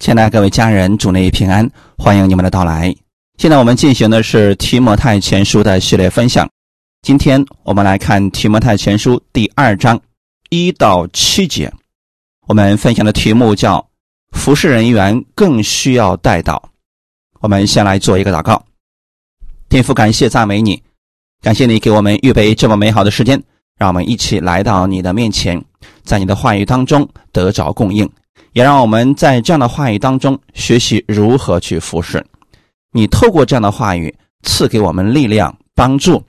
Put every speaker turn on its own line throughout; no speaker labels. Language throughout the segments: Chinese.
亲爱的各位家人，主内平安，欢迎你们的到来。现在我们进行的是提摩太前书的系列分享。今天我们来看提摩太前书第二章一到七节。我们分享的题目叫“服侍人员更需要带导”。我们先来做一个祷告。天父，感谢赞美你，感谢你给我们预备这么美好的时间，让我们一起来到你的面前，在你的话语当中得着供应。也让我们在这样的话语当中学习如何去服侍。你透过这样的话语赐给我们力量、帮助，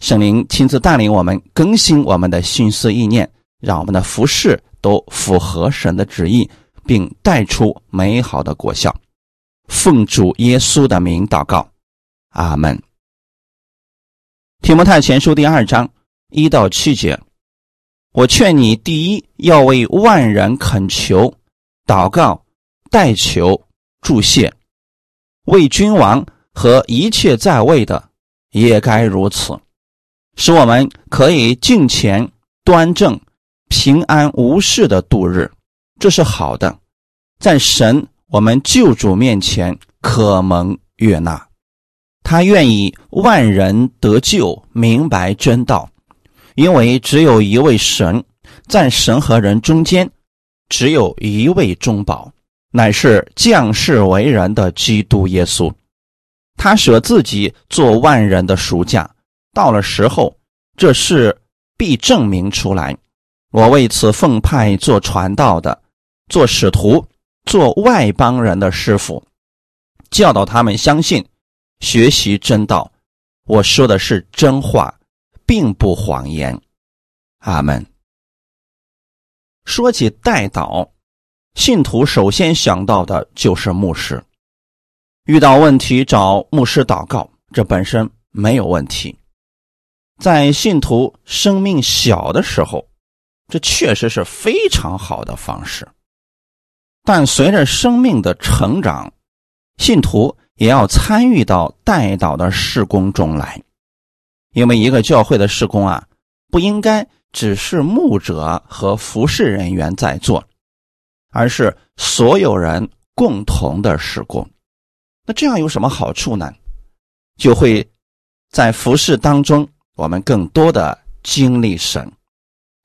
圣灵亲自带领我们更新我们的心思意念，让我们的服侍都符合神的旨意，并带出美好的果效。奉主耶稣的名祷告，阿门。提摩太前书第二章一到七节，我劝你第一要为万人恳求。祷告、代求、祝谢，为君王和一切在位的也该如此，使我们可以敬虔、端正、平安无事的度日，这是好的，在神我们救主面前可蒙悦纳。他愿意万人得救，明白真道，因为只有一位神，在神和人中间。只有一位中保，乃是降世为人的基督耶稣。他舍自己做万人的赎价，到了时候，这事必证明出来。我为此奉派做传道的，做使徒，做外邦人的师傅，教导他们相信，学习真道。我说的是真话，并不谎言。阿门。说起代祷，信徒首先想到的就是牧师。遇到问题找牧师祷告，这本身没有问题。在信徒生命小的时候，这确实是非常好的方式。但随着生命的成长，信徒也要参与到代祷的事工中来，因为一个教会的事工啊，不应该。只是牧者和服侍人员在做，而是所有人共同的施工。那这样有什么好处呢？就会在服侍当中，我们更多的经历神，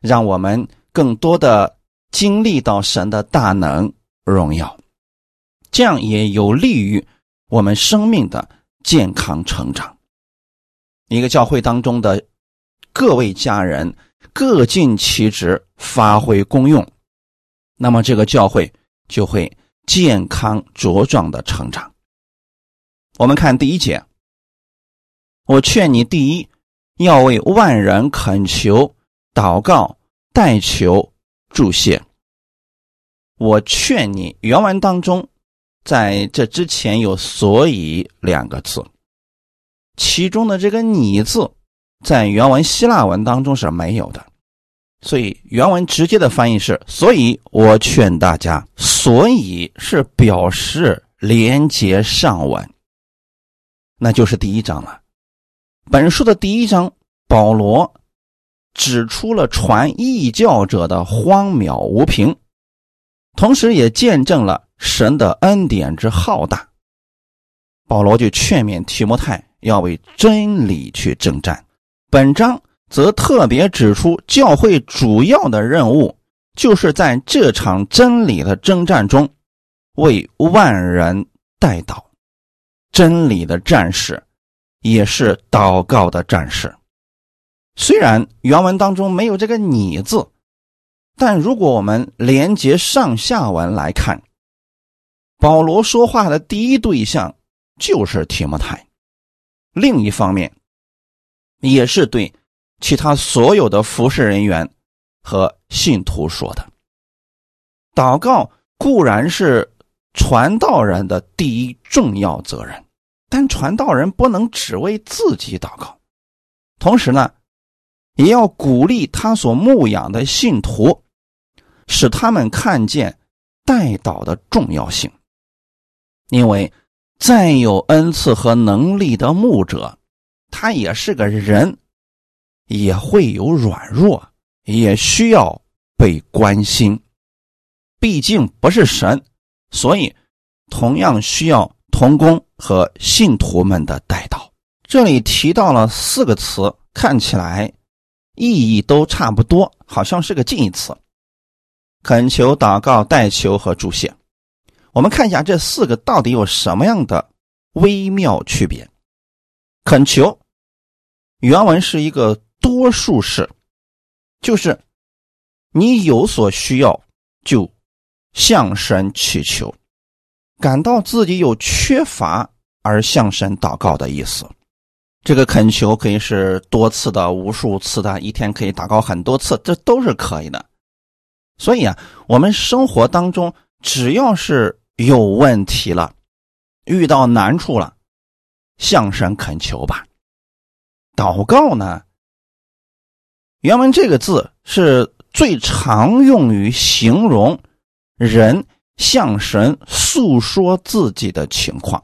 让我们更多的经历到神的大能荣耀，这样也有利于我们生命的健康成长。一个教会当中的各位家人。各尽其职，发挥功用，那么这个教会就会健康茁壮的成长。我们看第一节，我劝你第一要为万人恳求、祷告、代求、助谢。我劝你，原文当中在这之前有“所以”两个字，其中的这个“你”字。在原文希腊文当中是没有的，所以原文直接的翻译是：所以我劝大家，所以是表示连接上文，那就是第一章了。本书的第一章，保罗指出了传异教者的荒谬无凭，同时也见证了神的恩典之浩大。保罗就劝勉提摩太要为真理去征战。本章则特别指出，教会主要的任务就是在这场真理的征战中，为万人代祷。真理的战士，也是祷告的战士。虽然原文当中没有这个“你”字，但如果我们连接上下文来看，保罗说话的第一对象就是提摩太。另一方面，也是对其他所有的服侍人员和信徒说的。祷告固然是传道人的第一重要责任，但传道人不能只为自己祷告，同时呢，也要鼓励他所牧养的信徒，使他们看见代祷的重要性。因为再有恩赐和能力的牧者。他也是个人，也会有软弱，也需要被关心。毕竟不是神，所以同样需要同工和信徒们的代祷。这里提到了四个词，看起来意义都差不多，好像是个近义词：恳求、祷告、代求和祝谢。我们看一下这四个到底有什么样的微妙区别。恳求原文是一个多数式，就是你有所需要就向神祈求，感到自己有缺乏而向神祷告的意思。这个恳求可以是多次的、无数次的，一天可以祷告很多次，这都是可以的。所以啊，我们生活当中只要是有问题了，遇到难处了。向神恳求吧，祷告呢？原文这个字是最常用于形容人向神诉说自己的情况。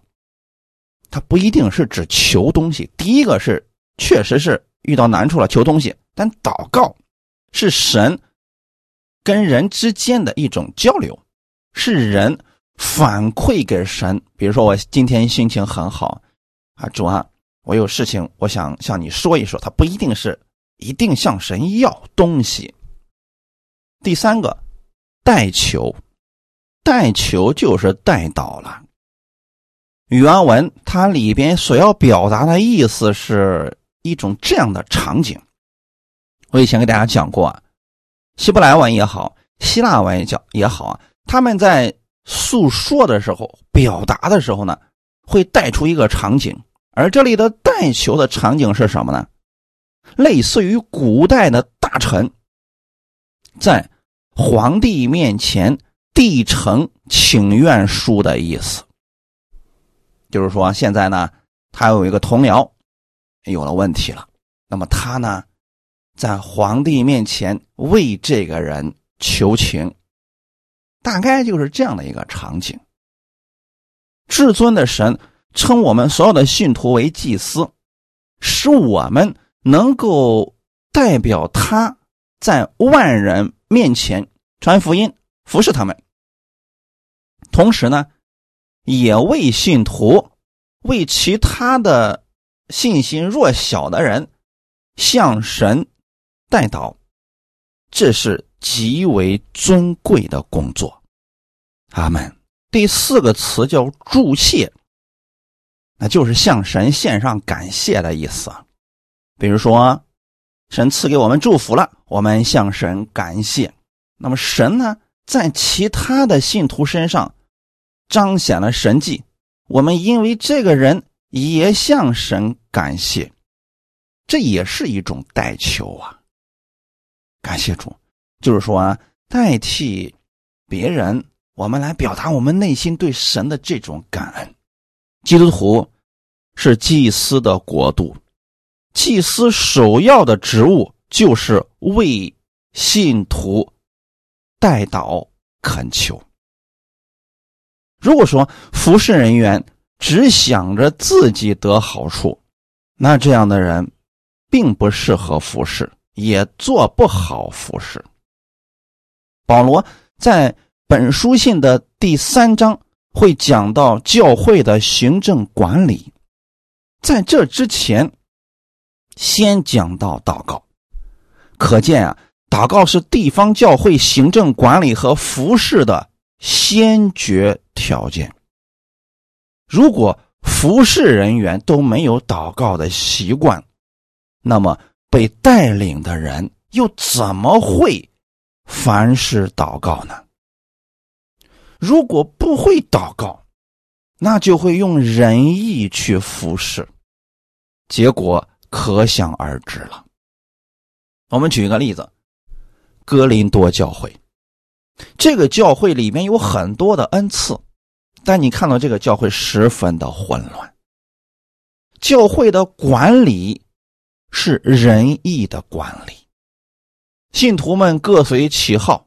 它不一定是指求东西。第一个是确实是遇到难处了求东西，但祷告是神跟人之间的一种交流，是人反馈给神。比如说，我今天心情很好。啊，主啊，我有事情，我想向你说一说。他不一定是一定向神要东西。第三个，代求，代求就是代祷了。原文它里边所要表达的意思是一种这样的场景。我以前给大家讲过啊，希伯来文也好，希腊文也叫也好啊，他们在诉说的时候、表达的时候呢，会带出一个场景。而这里的代求的场景是什么呢？类似于古代的大臣在皇帝面前递呈请愿书的意思。就是说，现在呢，他有一个同僚有了问题了，那么他呢，在皇帝面前为这个人求情，大概就是这样的一个场景。至尊的神。称我们所有的信徒为祭司，使我们能够代表他在万人面前传福音、服侍他们。同时呢，也为信徒、为其他的信心弱小的人向神代祷，这是极为尊贵的工作。阿门。第四个词叫祝谢。那就是向神献上感谢的意思，比如说，神赐给我们祝福了，我们向神感谢。那么神呢，在其他的信徒身上彰显了神迹，我们因为这个人也向神感谢，这也是一种代求啊。感谢主，就是说啊代替别人，我们来表达我们内心对神的这种感恩。基督徒是祭司的国度，祭司首要的职务就是为信徒代祷恳求。如果说服侍人员只想着自己得好处，那这样的人并不适合服侍，也做不好服侍。保罗在本书信的第三章。会讲到教会的行政管理，在这之前，先讲到祷告。可见啊，祷告是地方教会行政管理和服侍的先决条件。如果服侍人员都没有祷告的习惯，那么被带领的人又怎么会凡事祷告呢？如果不会祷告，那就会用仁义去服侍，结果可想而知了。我们举一个例子：哥林多教会，这个教会里面有很多的恩赐，但你看到这个教会十分的混乱。教会的管理是仁义的管理，信徒们各随其好。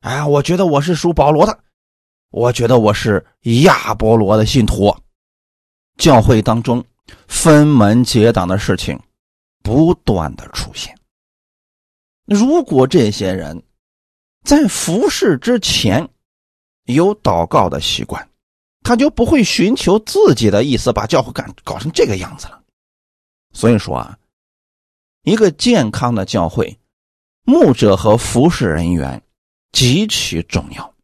哎，我觉得我是属保罗的。我觉得我是亚波罗的信徒，教会当中分门结党的事情不断的出现。如果这些人在服侍之前有祷告的习惯，他就不会寻求自己的意思，把教会干搞成这个样子了。所以说啊，一个健康的教会，牧者和服侍人员极其重要。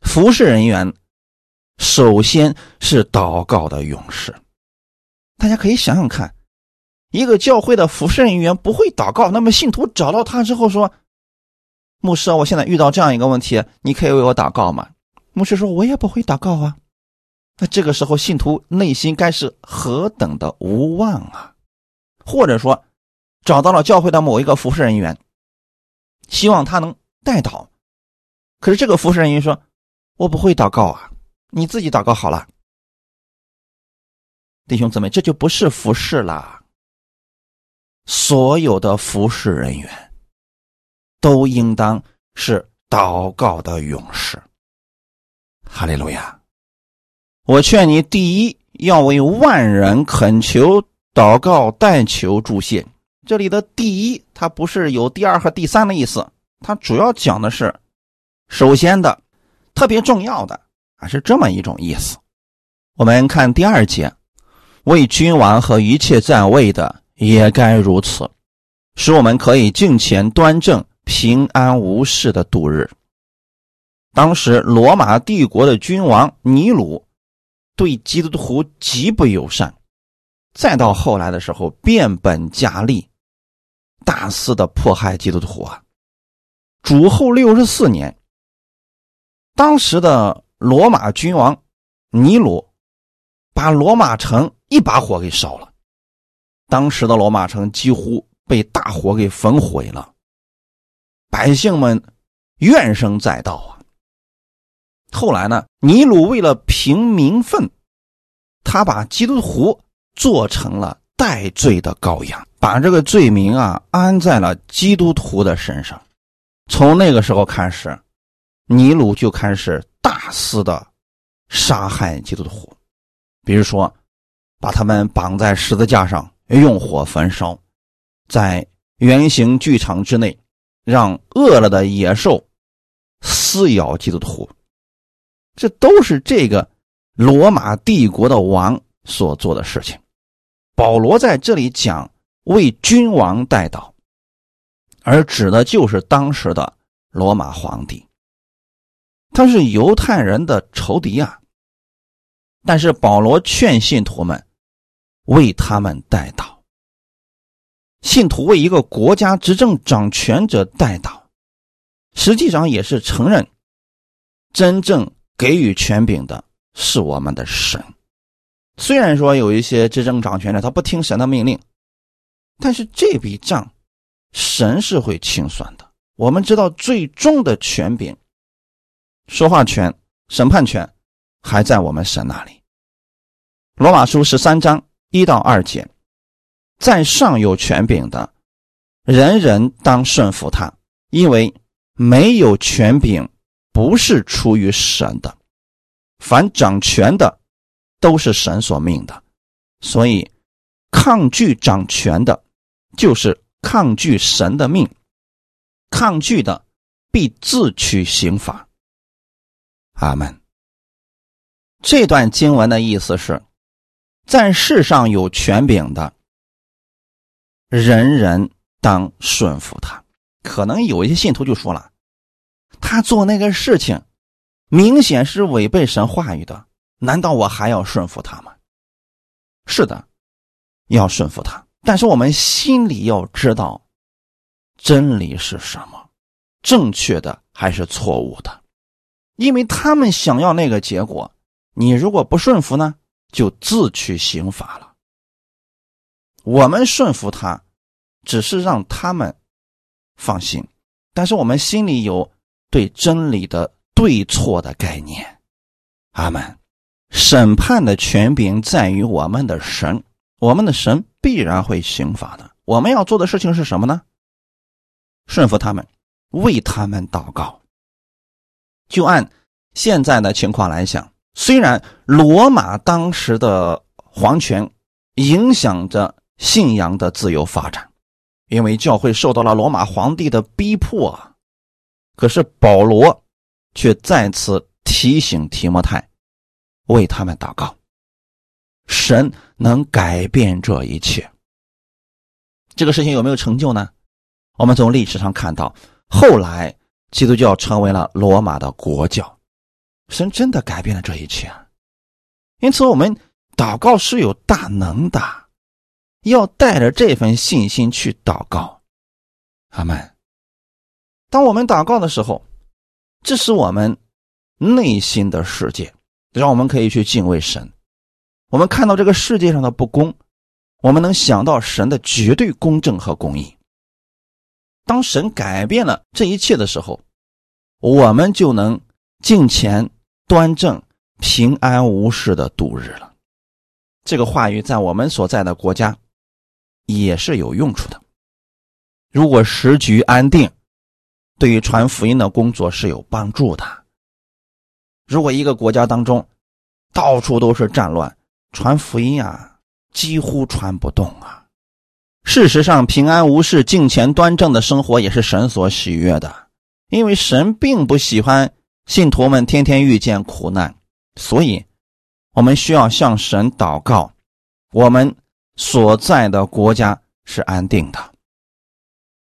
服侍人员首先是祷告的勇士。大家可以想想看，一个教会的服侍人员不会祷告，那么信徒找到他之后说：“牧师，我现在遇到这样一个问题，你可以为我祷告吗？”牧师说：“我也不会祷告啊。”那这个时候，信徒内心该是何等的无望啊！或者说，找到了教会的某一个服侍人员，希望他能带祷，可是这个服侍人员说：“我不会祷告啊，你自己祷告好了。”弟兄姊妹，这就不是服侍了。所有的服侍人员都应当是祷告的勇士。哈利路亚！我劝你，第一要为万人恳求、祷告、代求、助谢。这里的“第一”它不是有第二和第三的意思，它主要讲的是首先的、特别重要的啊，是这么一种意思。我们看第二节，为君王和一切在位的也该如此，使我们可以敬虔端正、平安无事的度日。当时罗马帝国的君王尼禄对基督徒极不友善，再到后来的时候变本加厉，大肆的迫害基督徒啊！主后六十四年，当时的罗马君王尼禄把罗马城一把火给烧了，当时的罗马城几乎被大火给焚毁了，百姓们怨声载道啊！后来呢？尼禄为了平民愤，他把基督徒做成了代罪的羔羊，把这个罪名啊安在了基督徒的身上。从那个时候开始，尼禄就开始大肆的杀害基督徒，比如说把他们绑在十字架上，用火焚烧，在圆形剧场之内，让饿了的野兽撕咬基督徒。这都是这个罗马帝国的王所做的事情。保罗在这里讲为君王代祷，而指的就是当时的罗马皇帝。他是犹太人的仇敌啊，但是保罗劝信徒们为他们代祷。信徒为一个国家执政掌权者代祷，实际上也是承认真正。给予权柄的是我们的神。虽然说有一些执政掌权的他不听神的命令，但是这笔账神是会清算的。我们知道最终的权柄、说话权、审判权还在我们神那里。罗马书十三章一到二节，在上有权柄的，人人当顺服他，因为没有权柄。不是出于神的，凡掌权的都是神所命的，所以抗拒掌权的，就是抗拒神的命，抗拒的必自取刑罚。阿门。这段经文的意思是，在世上有权柄的，人人当顺服他。可能有一些信徒就说了。他做那个事情，明显是违背神话语的，难道我还要顺服他吗？是的，要顺服他，但是我们心里要知道，真理是什么，正确的还是错误的，因为他们想要那个结果，你如果不顺服呢，就自取刑罚了。我们顺服他，只是让他们放心，但是我们心里有。对真理的对错的概念，阿门。审判的权柄在于我们的神，我们的神必然会刑罚的。我们要做的事情是什么呢？顺服他们，为他们祷告。就按现在的情况来讲，虽然罗马当时的皇权影响着信仰的自由发展，因为教会受到了罗马皇帝的逼迫啊。可是保罗却再次提醒提摩太，为他们祷告。神能改变这一切。这个事情有没有成就呢？我们从历史上看到，后来基督教成为了罗马的国教，神真的改变了这一切。因此，我们祷告是有大能的，要带着这份信心去祷告。阿门。当我们祷告的时候，这是我们内心的世界，让我们可以去敬畏神。我们看到这个世界上的不公，我们能想到神的绝对公正和公义。当神改变了这一切的时候，我们就能敬虔、端正、平安无事的度日了。这个话语在我们所在的国家也是有用处的。如果时局安定，对于传福音的工作是有帮助的。如果一个国家当中到处都是战乱，传福音啊，几乎传不动啊。事实上，平安无事、敬虔端正的生活也是神所喜悦的，因为神并不喜欢信徒们天天遇见苦难，所以，我们需要向神祷告，我们所在的国家是安定的。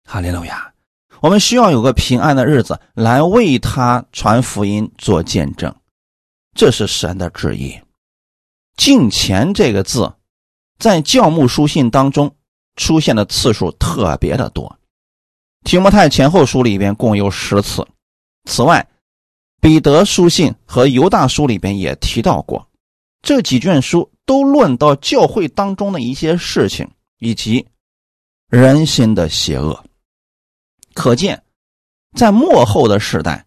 哈利路亚！我们需要有个平安的日子来为他传福音、做见证，这是神的旨意。敬虔这个字，在教牧书信当中出现的次数特别的多，《提摩太前后书》里边共有十次。此外，彼得书信和犹大书里边也提到过。这几卷书都论到教会当中的一些事情以及人心的邪恶。可见，在末后的时代，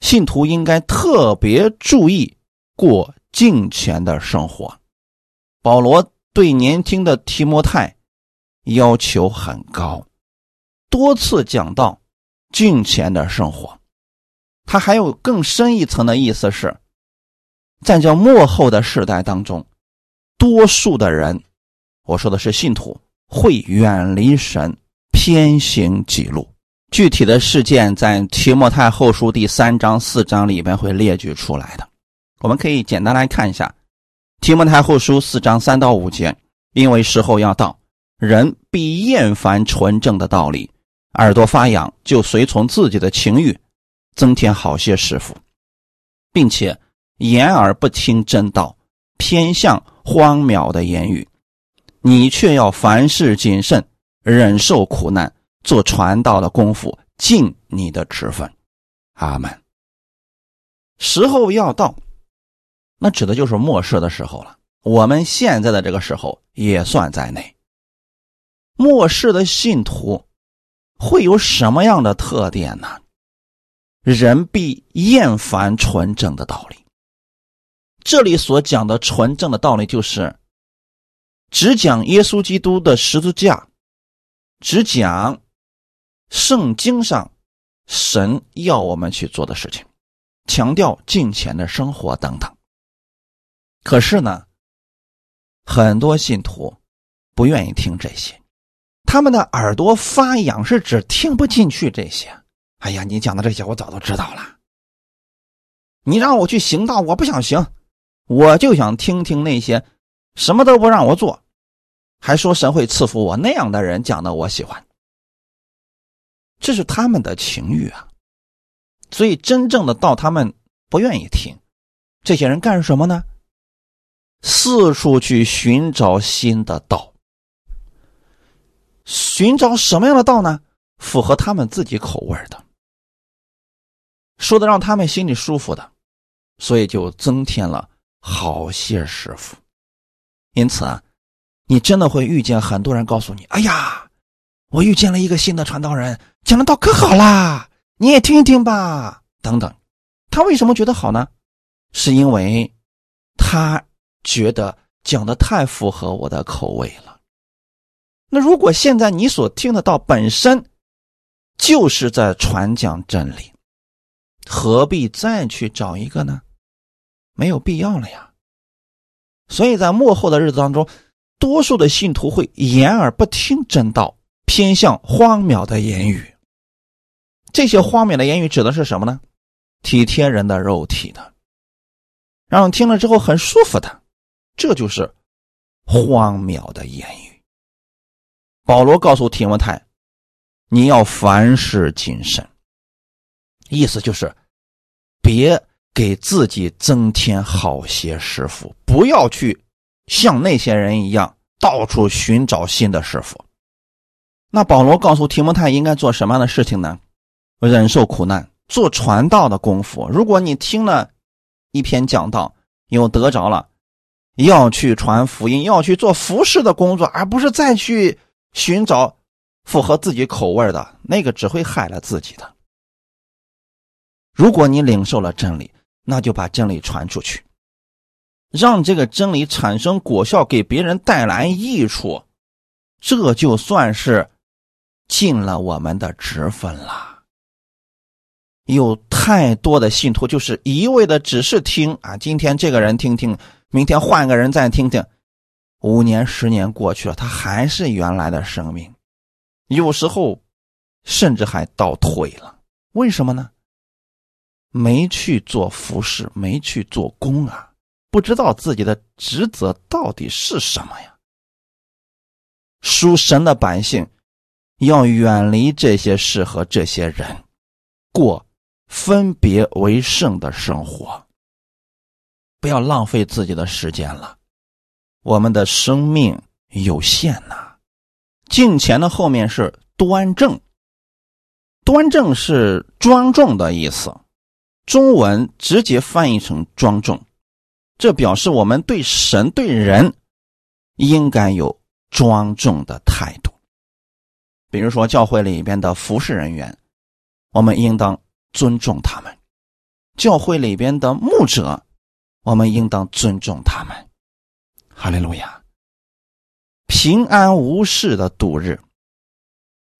信徒应该特别注意过。敬虔的生活，保罗对年轻的提摩太要求很高，多次讲到敬虔的生活。他还有更深一层的意思是，在这末后的世代当中，多数的人，我说的是信徒，会远离神，偏行己路。具体的事件在提摩太后书第三章、四章里边会列举出来的。我们可以简单来看一下《提摩太后书》四章三到五节，因为时候要到，人必厌烦纯正的道理，耳朵发痒，就随从自己的情欲，增添好些师傅，并且言而不听真道，偏向荒谬的言语。你却要凡事谨慎，忍受苦难，做传道的功夫，尽你的职分。阿门。时候要到。那指的就是末世的时候了。我们现在的这个时候也算在内。末世的信徒会有什么样的特点呢？人必厌烦纯正的道理。这里所讲的纯正的道理，就是只讲耶稣基督的十字架，只讲圣经上神要我们去做的事情，强调敬虔的生活等等。可是呢，很多信徒不愿意听这些，他们的耳朵发痒，是指听不进去这些。哎呀，你讲的这些我早都知道了。你让我去行道，我不想行，我就想听听那些什么都不让我做，还说神会赐福我那样的人讲的，我喜欢。这是他们的情欲啊，所以真正的道他们不愿意听。这些人干什么呢？四处去寻找新的道，寻找什么样的道呢？符合他们自己口味的，说的让他们心里舒服的，所以就增添了好些师傅。因此啊，你真的会遇见很多人告诉你：“哎呀，我遇见了一个新的传道人，讲的道可好啦，你也听一听吧。”等等，他为什么觉得好呢？是因为他。觉得讲的太符合我的口味了。那如果现在你所听得到本身就是在传讲真理，何必再去找一个呢？没有必要了呀。所以在幕后的日子当中，多数的信徒会掩耳不听真道，偏向荒谬的言语。这些荒谬的言语指的是什么呢？体贴人的肉体的。让人听了之后很舒服的，这就是荒谬的言语。保罗告诉提摩太：“你要凡事谨慎。”意思就是，别给自己增添好些师傅，不要去像那些人一样到处寻找新的师傅。那保罗告诉提摩太应该做什么样的事情呢？忍受苦难，做传道的功夫。如果你听了一篇讲道，有得着了，要去传福音，要去做服侍的工作，而不是再去寻找符合自己口味的那个，只会害了自己的。如果你领受了真理，那就把真理传出去，让这个真理产生果效，给别人带来益处，这就算是尽了我们的职分了。有太多的信徒就是一味的只是听啊，今天这个人听听，明天换个人再听听，五年十年过去了，他还是原来的生命，有时候甚至还倒退了。为什么呢？没去做服饰，没去做工啊，不知道自己的职责到底是什么呀？属神的百姓要远离这些事和这些人，过分别为圣的生活。不要浪费自己的时间了，我们的生命有限呐。敬钱的后面是端正，端正是庄重的意思。中文直接翻译成庄重，这表示我们对神对人应该有庄重的态度。比如说，教会里边的服侍人员，我们应当尊重他们；教会里边的牧者，我们应当尊重他们。哈利路亚！平安无事的度日，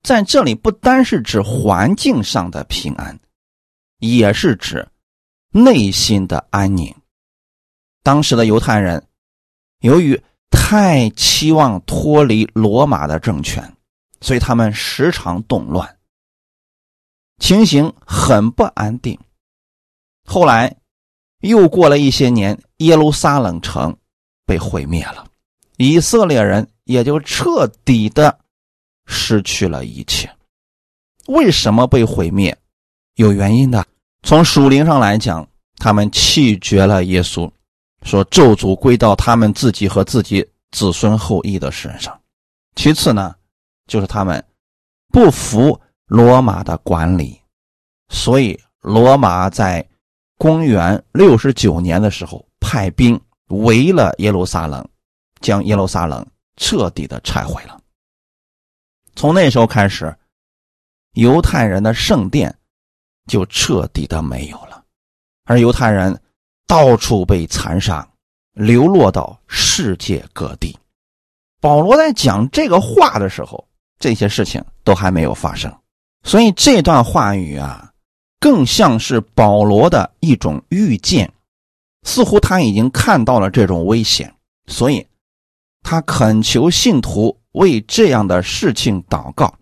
在这里不单是指环境上的平安。也是指内心的安宁。当时的犹太人由于太期望脱离罗马的政权，所以他们时常动乱，情形很不安定。后来又过了一些年，耶路撒冷城被毁灭了，以色列人也就彻底的失去了一切。为什么被毁灭？有原因的。从属灵上来讲，他们弃绝了耶稣，说咒诅归到他们自己和自己子孙后裔的身上。其次呢，就是他们不服罗马的管理，所以罗马在公元六十九年的时候派兵围了耶路撒冷，将耶路撒冷彻底的拆毁了。从那时候开始，犹太人的圣殿。就彻底的没有了，而犹太人到处被残杀，流落到世界各地。保罗在讲这个话的时候，这些事情都还没有发生，所以这段话语啊，更像是保罗的一种预见，似乎他已经看到了这种危险，所以他恳求信徒为这样的事情祷告。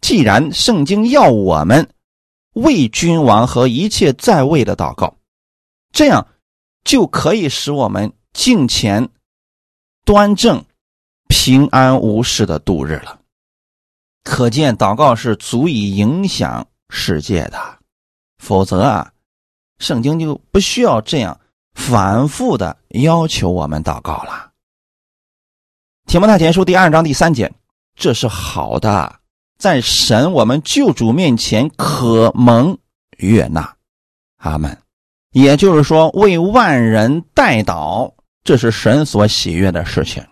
既然圣经要我们。为君王和一切在位的祷告，这样就可以使我们敬虔、端正、平安无事的度日了。可见祷告是足以影响世界的，否则啊，圣经就不需要这样反复的要求我们祷告了。提摩太前书第二章第三节，这是好的。在神我们救主面前可蒙悦纳，阿门。也就是说，为万人代祷，这是神所喜悦的事情。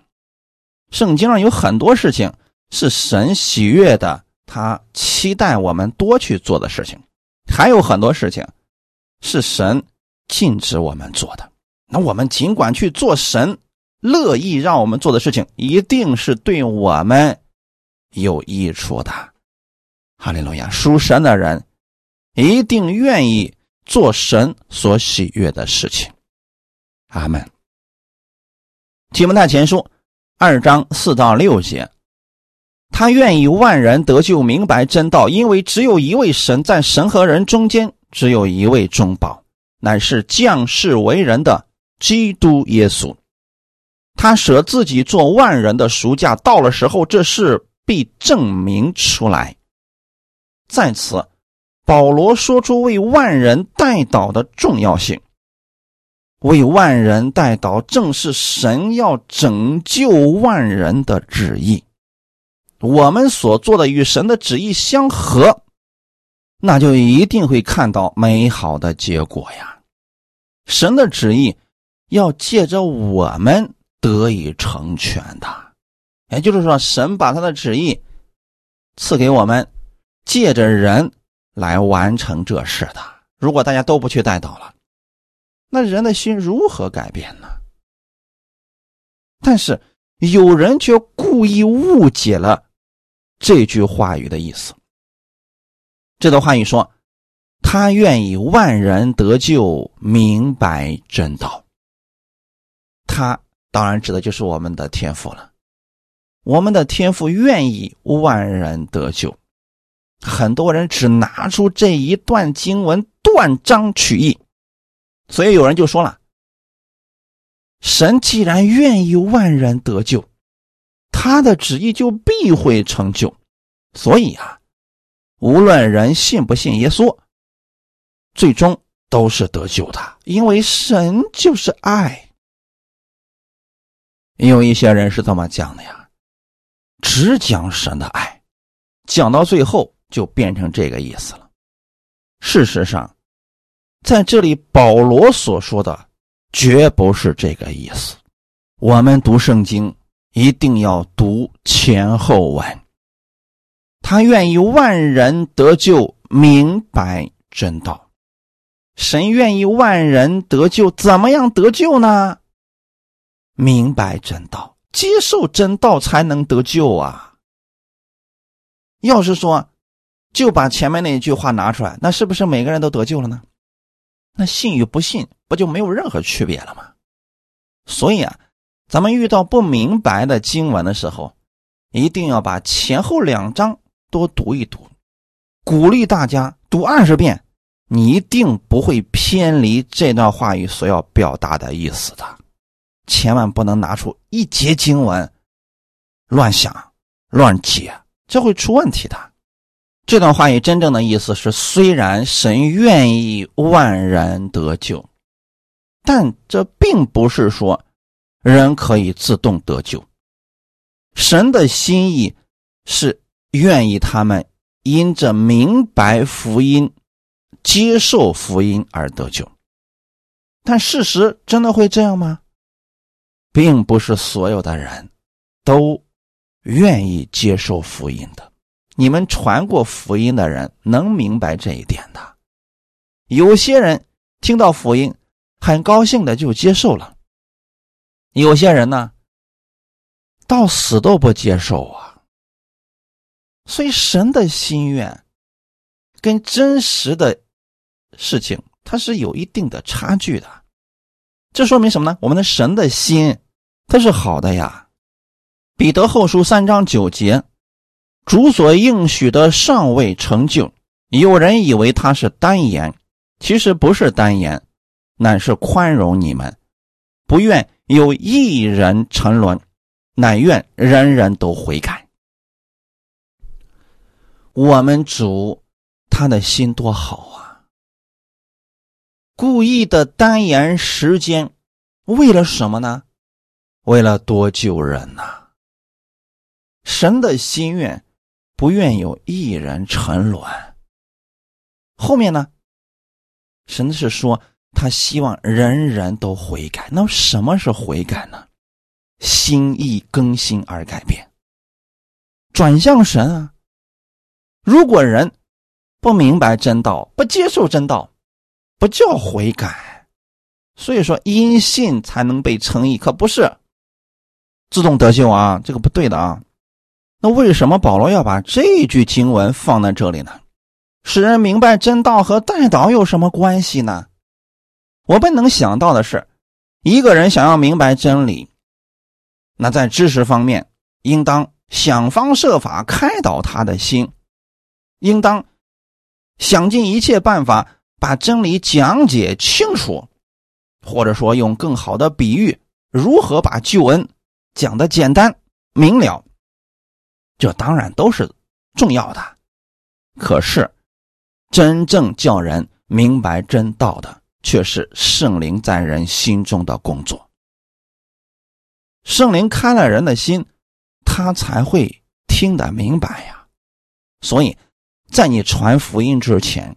圣经上有很多事情是神喜悦的，他期待我们多去做的事情；还有很多事情是神禁止我们做的。那我们尽管去做神乐意让我们做的事情，一定是对我们。有益处的，哈利路亚！属神的人一定愿意做神所喜悦的事情。阿门。提摩太前书二章四到六节，他愿意万人得救，明白真道，因为只有一位神，在神和人中间只有一位中保，乃是降世为人的基督耶稣。他舍自己做万人的赎价，到了时候，这事必证明出来。在此，保罗说出为万人代祷的重要性。为万人代祷，正是神要拯救万人的旨意。我们所做的与神的旨意相合，那就一定会看到美好的结果呀。神的旨意要借着我们得以成全的，也就是说，神把他的旨意赐给我们，借着人来完成这事的。如果大家都不去带祷了，那人的心如何改变呢？但是有人却故意误解了这句话语的意思。这段话语说：“他愿意万人得救，明白真道。”他当然指的就是我们的天赋了。我们的天赋愿意万人得救。很多人只拿出这一段经文断章取义。所以有人就说了：“神既然愿意万人得救，他的旨意就必会成就。所以啊，无论人信不信耶稣，最终都是得救的，因为神就是爱。”有一些人是这么讲的呀，只讲神的爱，讲到最后就变成这个意思了。事实上。在这里，保罗所说的绝不是这个意思。我们读圣经一定要读前后文。他愿意万人得救，明白真道。神愿意万人得救，怎么样得救呢？明白真道，接受真道才能得救啊！要是说就把前面那一句话拿出来，那是不是每个人都得救了呢？那信与不信不就没有任何区别了吗？所以啊，咱们遇到不明白的经文的时候，一定要把前后两章多读一读，鼓励大家读二十遍，你一定不会偏离这段话语所要表达的意思的。千万不能拿出一节经文乱想、乱解，这会出问题的。这段话语真正的意思是：虽然神愿意万人得救，但这并不是说人可以自动得救。神的心意是愿意他们因着明白福音、接受福音而得救。但事实真的会这样吗？并不是所有的人都愿意接受福音的。你们传过福音的人能明白这一点的。有些人听到福音，很高兴的就接受了；有些人呢，到死都不接受啊。所以神的心愿跟真实的事情，它是有一定的差距的。这说明什么呢？我们的神的心，它是好的呀。彼得后书三章九节。主所应许的尚未成就，有人以为他是单言，其实不是单言，乃是宽容你们，不愿有一人沉沦，乃愿人人都悔改。我们主他的心多好啊！故意的单言时间，为了什么呢？为了多救人呐！神的心愿。不愿有一人沉沦。后面呢？神是说他希望人人都悔改。那什么是悔改呢？心意更新而改变，转向神啊！如果人不明白真道，不接受真道，不叫悔改。所以说，因信才能被称义，可不是自动得救啊！这个不对的啊！那为什么保罗要把这句经文放在这里呢？使人明白真道和代祷有什么关系呢？我们能想到的是，一个人想要明白真理，那在知识方面，应当想方设法开导他的心，应当想尽一切办法把真理讲解清楚，或者说用更好的比喻，如何把救恩讲的简单明了，这当然都是重要的。可是，真正叫人明白真道的，却是圣灵在人心中的工作。圣灵开了人的心，他才会听得明白呀。所以，在你传福音之前，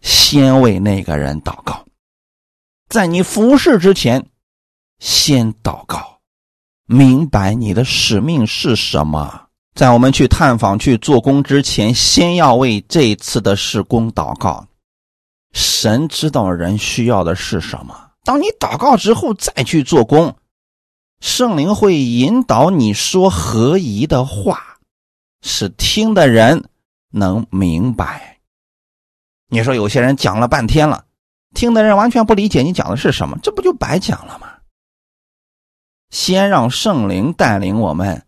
先为那个人祷告；在你服侍之前，先祷告，明白你的使命是什么。在我们去探访、去做工之前，先要为这次的施工祷告。神知道人需要的是什么。当你祷告之后，再去做工。圣灵会引导你说合宜的话，使听的人能明白。你说有些人讲了半天了，听的人完全不理解你讲的是什么，这不就白讲了吗？先让圣灵带领我们，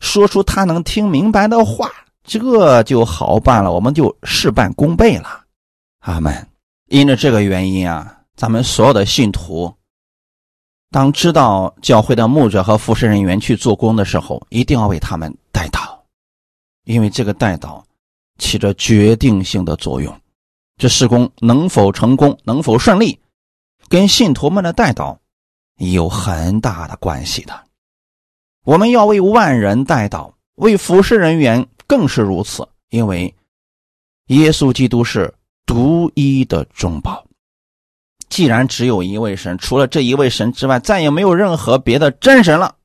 说出他能听明白的话，这就好办了，我们就事半功倍了。阿门。因着这个原因啊，咱们所有的信徒。当知道教会的牧者和服侍人员去做工的时候，一定要为他们带祷，因为这个带祷起着决定性的作用。这施工能否成功、能否顺利，跟信徒们的带祷有很大的关系的。我们要为万人带祷，为服侍人员更是如此，因为耶稣基督是独一的中保。既然只有一位神，除了这一位神之外，再也没有任何别的真神了。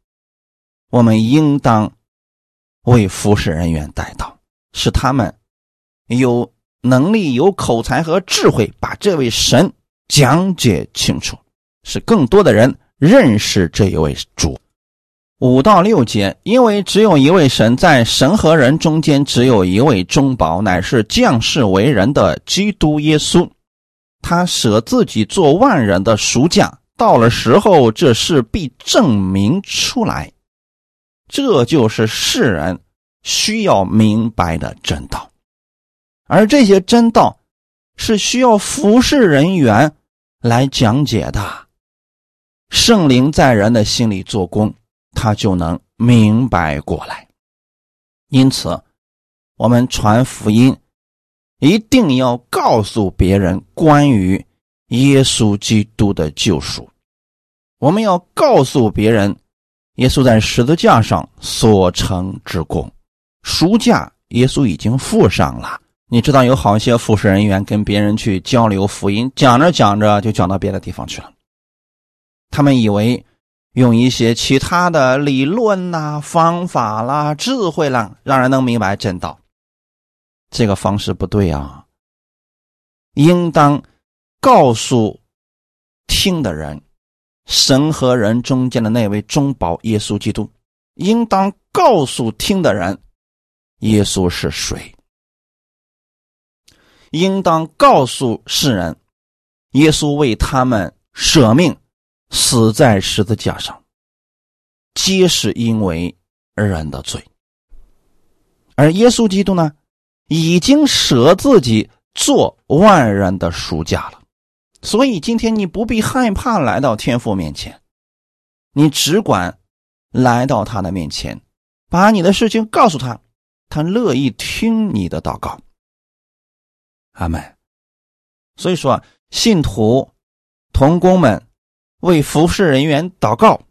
我们应当为服侍人员带祷，使他们有能力、有口才和智慧，把这位神讲解清楚，使更多的人认识这一位主。五到六节，因为只有一位神，在神和人中间只有一位中保，乃是降世为人的基督耶稣。他舍自己做万人的赎价，到了时候，这事必证明出来。这就是世人需要明白的真道，而这些真道是需要服侍人员来讲解的。圣灵在人的心里做工，他就能明白过来。因此，我们传福音。一定要告诉别人关于耶稣基督的救赎。我们要告诉别人，耶稣在十字架上所成之功，赎价耶稣已经付上了。你知道有好些服侍人员跟别人去交流福音，讲着讲着就讲到别的地方去了。他们以为用一些其他的理论呐、方法啦、智慧啦，让人能明白真道。这个方式不对啊！应当告诉听的人，神和人中间的那位中保耶稣基督；应当告诉听的人，耶稣是谁；应当告诉世人，耶稣为他们舍命，死在十字架上，皆是因为人的罪。而耶稣基督呢？已经舍自己做万人的赎价了，所以今天你不必害怕来到天父面前，你只管来到他的面前，把你的事情告诉他，他乐意听你的祷告。阿门。所以说，信徒同工们为服侍人员祷告，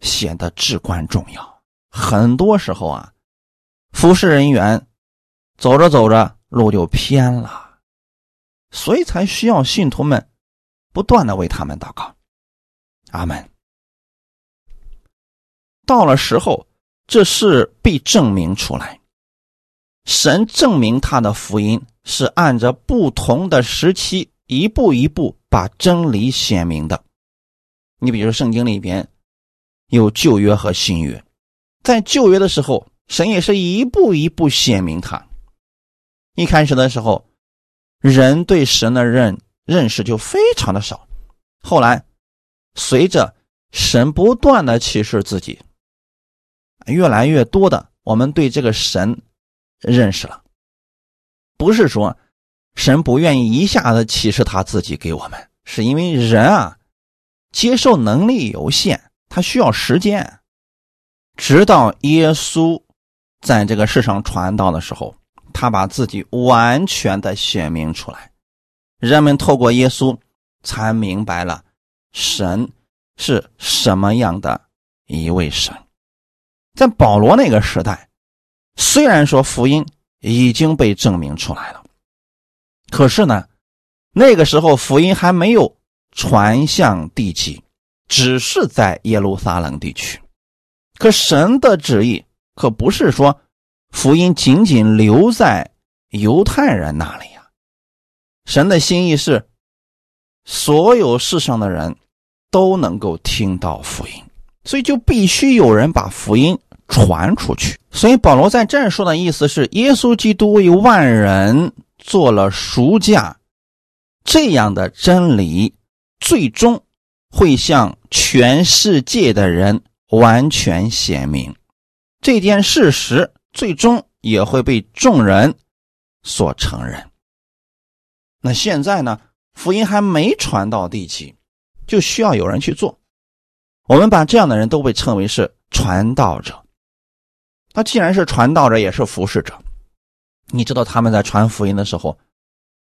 显得至关重要。很多时候啊，服侍人员。走着走着，路就偏了，所以才需要信徒们不断的为他们祷告。阿门。到了时候，这事必证明出来。神证明他的福音是按着不同的时期，一步一步把真理显明的。你比如圣经里边有旧约和新约，在旧约的时候，神也是一步一步显明他。一开始的时候，人对神的认认识就非常的少。后来，随着神不断的启示自己，越来越多的，我们对这个神认识了。不是说神不愿意一下子启示他自己给我们，是因为人啊接受能力有限，他需要时间。直到耶稣在这个世上传道的时候，他把自己完全的显明出来，人们透过耶稣才明白了神是什么样的一位神。在保罗那个时代，虽然说福音已经被证明出来了，可是呢，那个时候福音还没有传向地极，只是在耶路撒冷地区。可神的旨意可不是说福音仅仅留在犹太人那里呀，神的心意是所有世上的人都能够听到福音，所以就必须有人把福音传出去。所以保罗在这儿说的意思是，耶稣基督为万人做了赎价，这样的真理最终会向全世界的人。完全显明，这件事实最终也会被众人所承认。那现在呢？福音还没传到地极，就需要有人去做。我们把这样的人都被称为是传道者。那既然是传道者，也是服侍者。你知道他们在传福音的时候，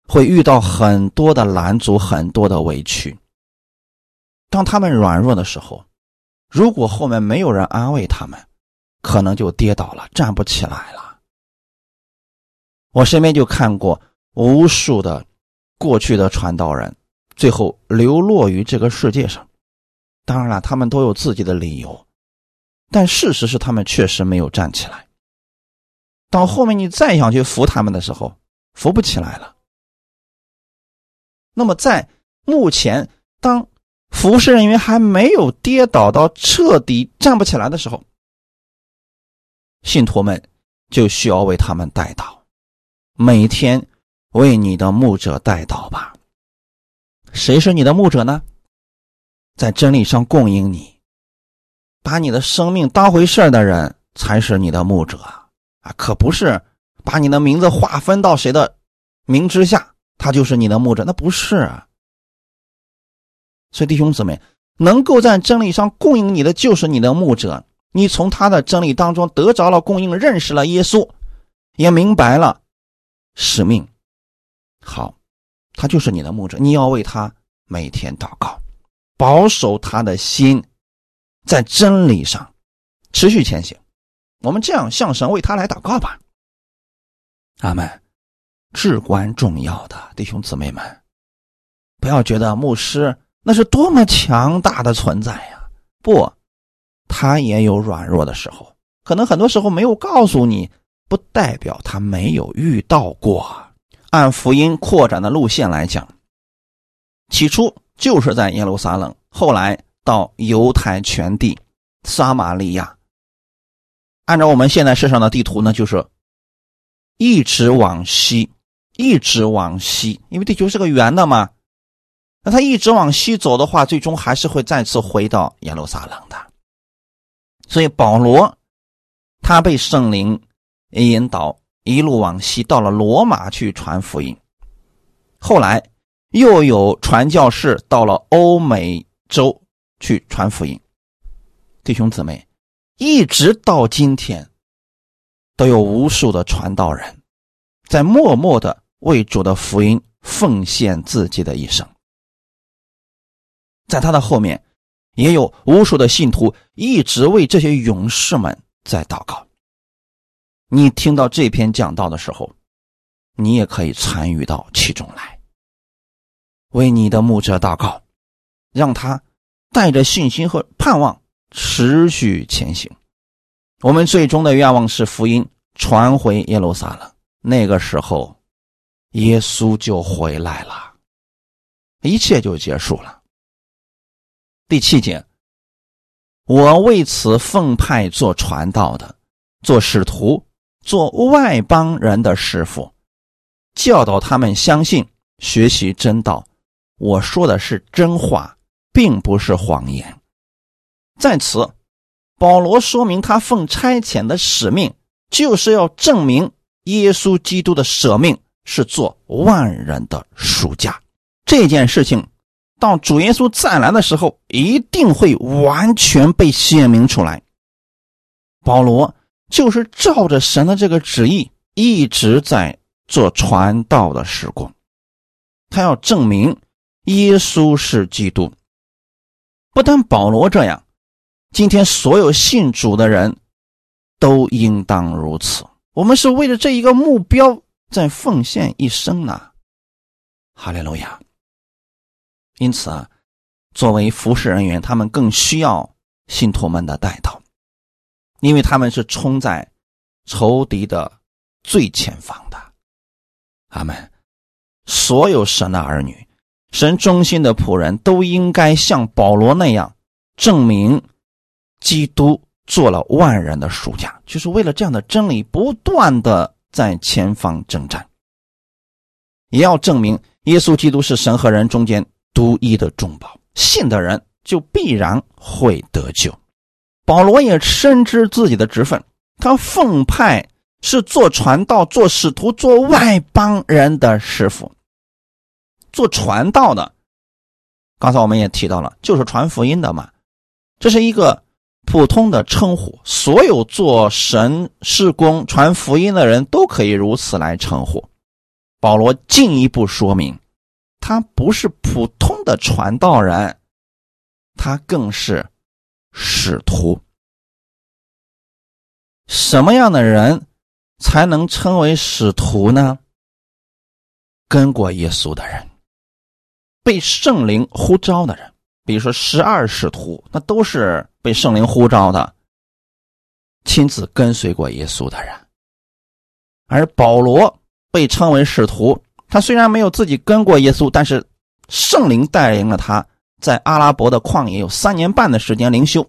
会遇到很多的拦阻，很多的委屈。当他们软弱的时候。如果后面没有人安慰他们，可能就跌倒了，站不起来了。我身边就看过无数的过去的传道人，最后流落于这个世界上。当然了，他们都有自己的理由，但事实是他们确实没有站起来。到后面你再想去扶他们的时候，扶不起来了。那么在目前当。服侍人员还没有跌倒到彻底站不起来的时候，信徒们就需要为他们带祷，每天为你的牧者带祷吧。谁是你的牧者呢？在真理上供应你，把你的生命当回事的人才是你的牧者啊！可不是把你的名字划分到谁的名之下，他就是你的牧者，那不是啊。所以，弟兄姊妹，能够在真理上供应你的，就是你的牧者。你从他的真理当中得着了供应，认识了耶稣，也明白了使命。好，他就是你的牧者。你要为他每天祷告，保守他的心在真理上持续前行。我们这样向神为他来祷告吧。阿门。至关重要的弟兄姊妹们，不要觉得牧师。那是多么强大的存在呀！不，他也有软弱的时候，可能很多时候没有告诉你，不代表他没有遇到过。按福音扩展的路线来讲，起初就是在耶路撒冷，后来到犹太全地、撒玛利亚。按照我们现在世上的地图呢，就是一直往西，一直往西，因为地球是个圆的嘛。那他一直往西走的话，最终还是会再次回到耶路撒冷的。所以保罗他被圣灵引导，一路往西，到了罗马去传福音。后来又有传教士到了欧美洲去传福音。弟兄姊妹，一直到今天，都有无数的传道人在默默的为主的福音奉献自己的一生。在他的后面，也有无数的信徒一直为这些勇士们在祷告。你听到这篇讲道的时候，你也可以参与到其中来，为你的牧者祷告，让他带着信心和盼望持续前行。我们最终的愿望是福音传回耶路撒冷，那个时候，耶稣就回来了，一切就结束了。第七节，我为此奉派做传道的，做使徒，做外邦人的师傅，教导他们相信、学习真道。我说的是真话，并不是谎言。在此，保罗说明他奉差遣的使命，就是要证明耶稣基督的舍命是做万人的赎价。这件事情。到主耶稣再来的时候，一定会完全被显明出来。保罗就是照着神的这个旨意，一直在做传道的事工，他要证明耶稣是基督。不但保罗这样，今天所有信主的人都应当如此。我们是为了这一个目标在奉献一生呢。哈利路亚。因此啊，作为服侍人员，他们更需要信徒们的带头，因为他们是冲在仇敌的最前方的。阿门。所有神的儿女，神忠心的仆人都应该像保罗那样，证明基督做了万人的赎价，就是为了这样的真理，不断的在前方征战，也要证明耶稣基督是神和人中间。独一的重宝，信的人就必然会得救。保罗也深知自己的职分，他奉派是做传道、做使徒、做外邦人的师傅。做传道的，刚才我们也提到了，就是传福音的嘛。这是一个普通的称呼，所有做神事工、传福音的人都可以如此来称呼。保罗进一步说明。他不是普通的传道人，他更是使徒。什么样的人才能称为使徒呢？跟过耶稣的人，被圣灵呼召的人，比如说十二使徒，那都是被圣灵呼召的，亲自跟随过耶稣的人。而保罗被称为使徒。他虽然没有自己跟过耶稣，但是圣灵带领了他，在阿拉伯的旷野有三年半的时间灵修，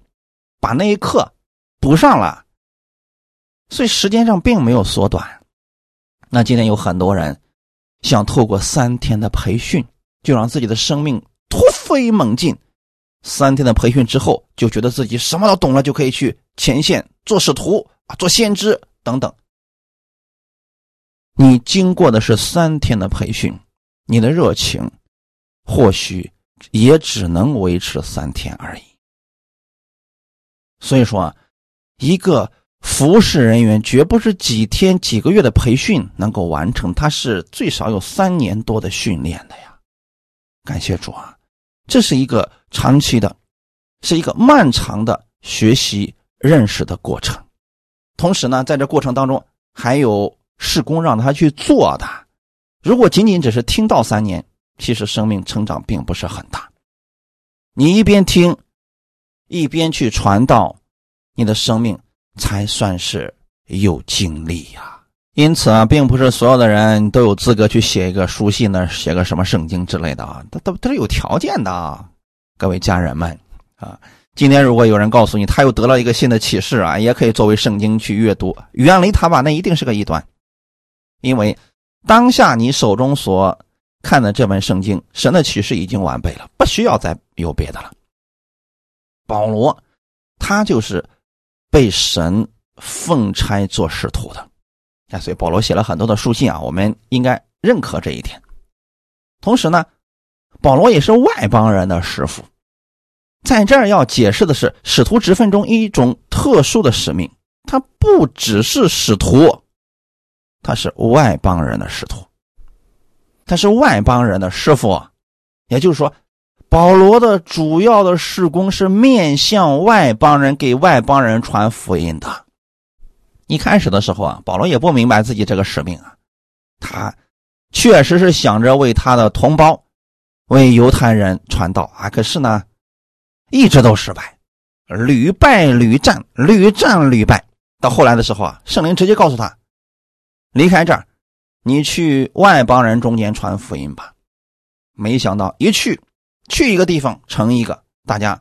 把那一课补上了，所以时间上并没有缩短。那今天有很多人想透过三天的培训，就让自己的生命突飞猛进。三天的培训之后，就觉得自己什么都懂了，就可以去前线做使徒啊，做先知等等。你经过的是三天的培训，你的热情或许也只能维持三天而已。所以说啊，一个服侍人员绝不是几天、几个月的培训能够完成，他是最少有三年多的训练的呀。感谢主啊，这是一个长期的，是一个漫长的学习认识的过程。同时呢，在这过程当中还有。是工让他去做的，如果仅仅只是听到三年，其实生命成长并不是很大。你一边听，一边去传道，你的生命才算是有经历呀。因此啊，并不是所有的人都有资格去写一个书信呢，写个什么圣经之类的啊，他他他是有条件的啊。各位家人们啊，今天如果有人告诉你他又得了一个新的启示啊，也可以作为圣经去阅读，远离他吧，那一定是个异端。因为当下你手中所看的这本圣经，神的启示已经完备了，不需要再有别的了。保罗，他就是被神奉差做使徒的，啊，所以保罗写了很多的书信啊，我们应该认可这一点。同时呢，保罗也是外邦人的师傅，在这儿要解释的是使徒职分中一种特殊的使命，他不只是使徒。他是外邦人的使徒，他是外邦人的师傅，也就是说，保罗的主要的事工是面向外邦人，给外邦人传福音的。一开始的时候啊，保罗也不明白自己这个使命啊，他确实是想着为他的同胞、为犹太人传道啊，可是呢，一直都失败，屡败屡战，屡战屡败。到后来的时候啊，圣灵直接告诉他。离开这儿，你去外邦人中间传福音吧。没想到一去，去一个地方成一个，大家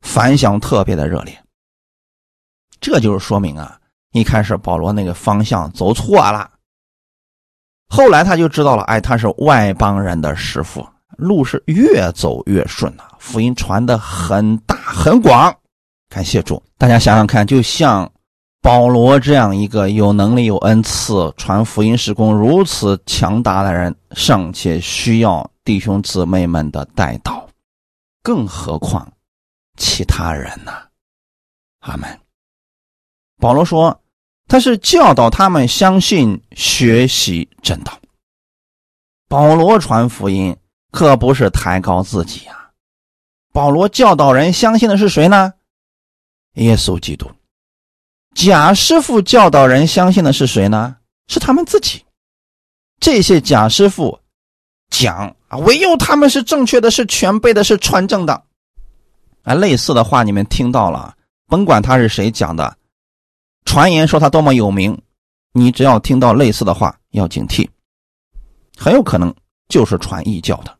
反响特别的热烈。这就是说明啊，一开始保罗那个方向走错了。后来他就知道了，哎，他是外邦人的师傅，路是越走越顺呐，福音传的很大很广。感谢主，大家想想看，就像。保罗这样一个有能力、有恩赐、传福音、时工如此强大的人，尚且需要弟兄姊妹们的带导，更何况其他人呢？阿门。保罗说，他是教导他们相信、学习真道。保罗传福音可不是抬高自己呀。保罗教导人相信的是谁呢？耶稣基督。贾师傅教导人相信的是谁呢？是他们自己。这些贾师傅讲啊，唯有他们是正确的，是全备的，是传正的。啊，类似的话你们听到了，甭管他是谁讲的，传言说他多么有名，你只要听到类似的话，要警惕，很有可能就是传异教的。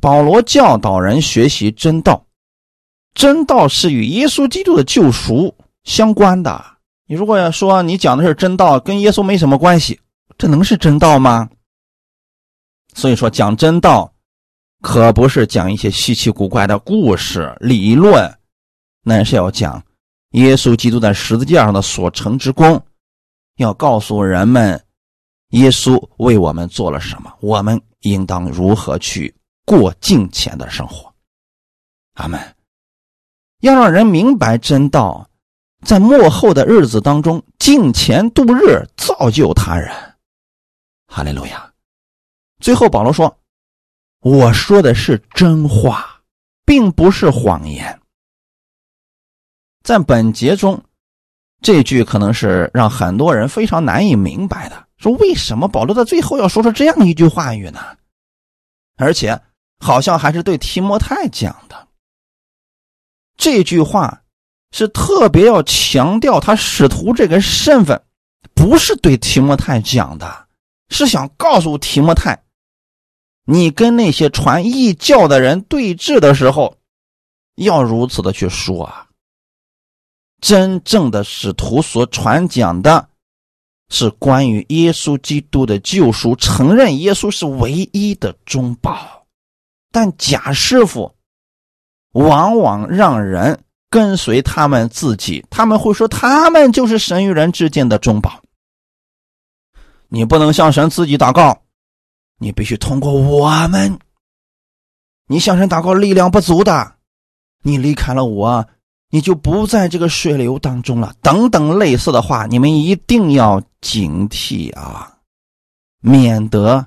保罗教导人学习真道，真道是与耶稣基督的救赎。相关的，你如果要说你讲的是真道，跟耶稣没什么关系，这能是真道吗？所以说讲真道，可不是讲一些稀奇古怪的故事理论，那是要讲耶稣基督在十字架上的所成之功，要告诉人们耶稣为我们做了什么，我们应当如何去过敬虔的生活。阿门。要让人明白真道。在末后的日子当中，敬虔度日，造就他人。哈利路亚！最后，保罗说：“我说的是真话，并不是谎言。”在本节中，这句可能是让很多人非常难以明白的：说为什么保罗在最后要说出这样一句话语呢？而且，好像还是对提摩太讲的这句话。是特别要强调他使徒这个身份，不是对提摩太讲的，是想告诉提摩太，你跟那些传异教的人对峙的时候，要如此的去说啊。真正的使徒所传讲的，是关于耶稣基督的救赎，承认耶稣是唯一的中保，但假师傅往往让人。跟随他们自己，他们会说他们就是神与人之间的中保。你不能向神自己祷告，你必须通过我们。你向神祷告力量不足的，你离开了我，你就不在这个水流当中了。等等类似的话，你们一定要警惕啊，免得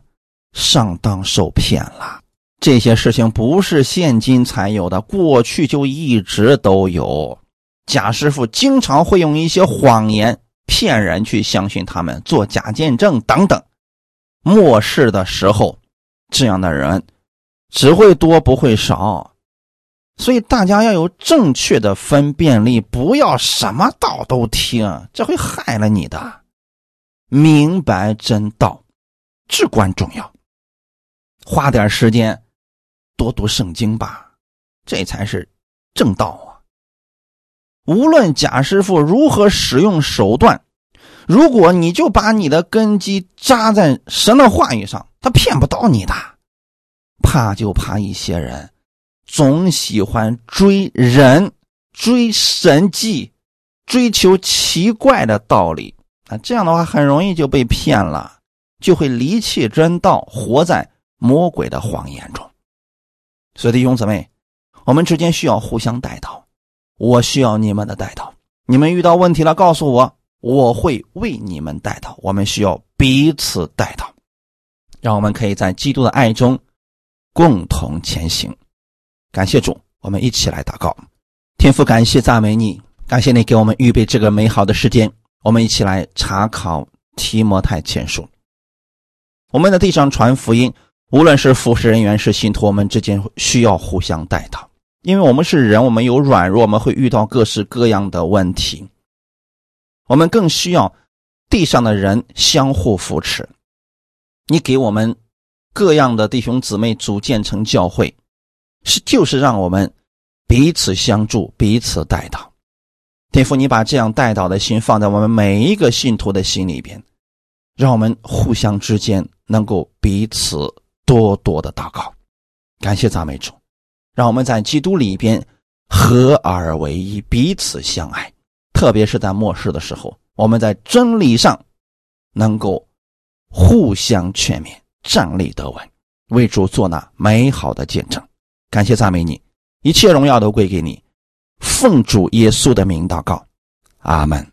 上当受骗了。这些事情不是现今才有的，过去就一直都有。贾师傅经常会用一些谎言骗人，去相信他们，做假见证等等。末世的时候，这样的人只会多不会少，所以大家要有正确的分辨力，不要什么道都听，这会害了你的。明白真道至关重要，花点时间。多读圣经吧，这才是正道啊！无论贾师傅如何使用手段，如果你就把你的根基扎在神的话语上，他骗不到你的。怕就怕一些人总喜欢追人、追神迹、追求奇怪的道理啊，这样的话很容易就被骗了，就会离弃真道，活在魔鬼的谎言中。所以弟兄姊妹，我们之间需要互相带导，我需要你们的带导。你们遇到问题了，告诉我，我会为你们带导。我们需要彼此带导，让我们可以在基督的爱中共同前行。感谢主，我们一起来祷告。天父，感谢赞美你，感谢你给我们预备这个美好的时间。我们一起来查考提摩太前书。我们在地上传福音。无论是服侍人员是信徒，我们之间需要互相带到，因为我们是人，我们有软弱，我们会遇到各式各样的问题。我们更需要地上的人相互扶持。你给我们各样的弟兄姊妹组建成教会，是就是让我们彼此相助，彼此带到。天父，你把这样带导的心放在我们每一个信徒的心里边，让我们互相之间能够彼此。多多的祷告，感谢赞美主，让我们在基督里边合而为一，彼此相爱。特别是在末世的时候，我们在真理上能够互相劝勉，站立得稳。为主做那美好的见证。感谢赞美你，一切荣耀都归给你。奉主耶稣的名祷告，阿门。